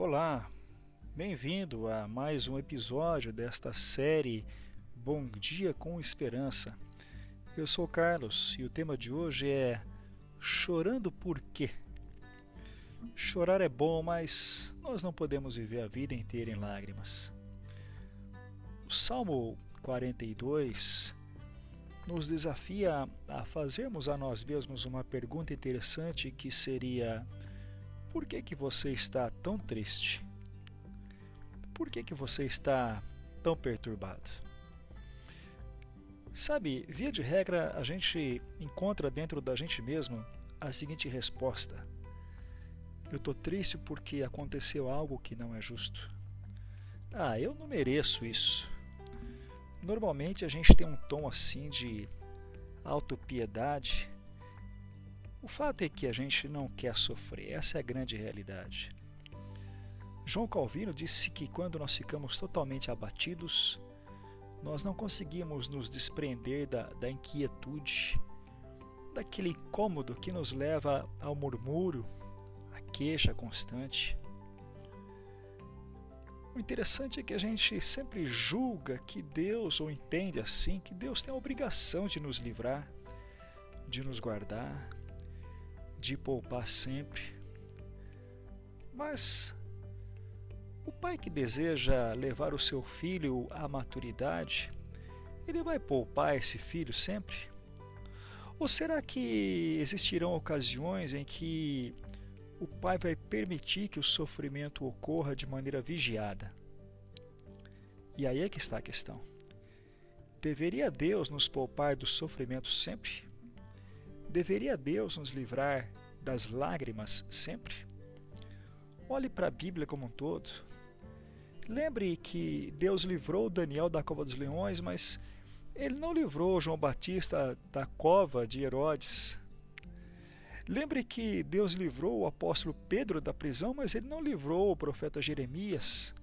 Olá, bem-vindo a mais um episódio desta série Bom Dia com Esperança. Eu sou Carlos e o tema de hoje é Chorando por quê? Chorar é bom, mas nós não podemos viver a vida inteira em lágrimas. O Salmo 42 nos desafia a fazermos a nós mesmos uma pergunta interessante que seria: por que que você está tão triste? Por que que você está tão perturbado? Sabe, via de regra, a gente encontra dentro da gente mesmo a seguinte resposta: Eu estou triste porque aconteceu algo que não é justo. Ah, eu não mereço isso. Normalmente a gente tem um tom assim de autopiedade. O fato é que a gente não quer sofrer, essa é a grande realidade. João Calvino disse que quando nós ficamos totalmente abatidos, nós não conseguimos nos desprender da, da inquietude, daquele incômodo que nos leva ao murmúrio, à queixa constante. O interessante é que a gente sempre julga que Deus, ou entende assim, que Deus tem a obrigação de nos livrar, de nos guardar, de poupar sempre. Mas o pai que deseja levar o seu filho à maturidade, ele vai poupar esse filho sempre? Ou será que existirão ocasiões em que o pai vai permitir que o sofrimento ocorra de maneira vigiada? E aí é que está a questão. Deveria Deus nos poupar do sofrimento sempre? Deveria Deus nos livrar das lágrimas sempre? Olhe para a Bíblia como um todo. Lembre que Deus livrou Daniel da cova dos leões, mas ele não livrou João Batista da cova de Herodes. Lembre que Deus livrou o apóstolo Pedro da prisão, mas ele não livrou o profeta Jeremias,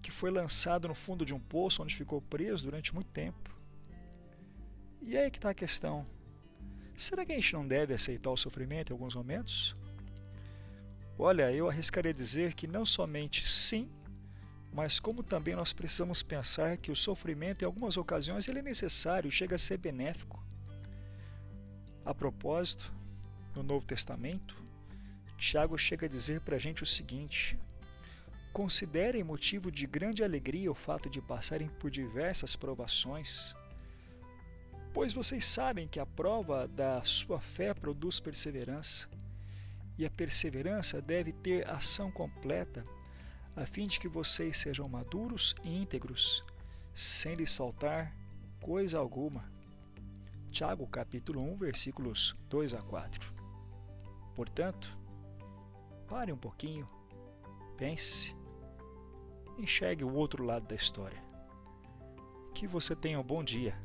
que foi lançado no fundo de um poço onde ficou preso durante muito tempo. E aí que está a questão. Será que a gente não deve aceitar o sofrimento em alguns momentos? Olha, eu arriscaria dizer que não somente sim, mas como também nós precisamos pensar que o sofrimento em algumas ocasiões ele é necessário chega a ser benéfico. A propósito, no Novo Testamento, Tiago chega a dizer para a gente o seguinte: Considerem motivo de grande alegria o fato de passarem por diversas provações, pois vocês sabem que a prova da sua fé produz perseverança, e a perseverança deve ter ação completa, a fim de que vocês sejam maduros e íntegros, sem lhes faltar coisa alguma. Tiago capítulo 1, versículos 2 a 4. Portanto, pare um pouquinho, pense, enxergue o outro lado da história. Que você tenha um bom dia,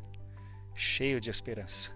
cheio de esperança.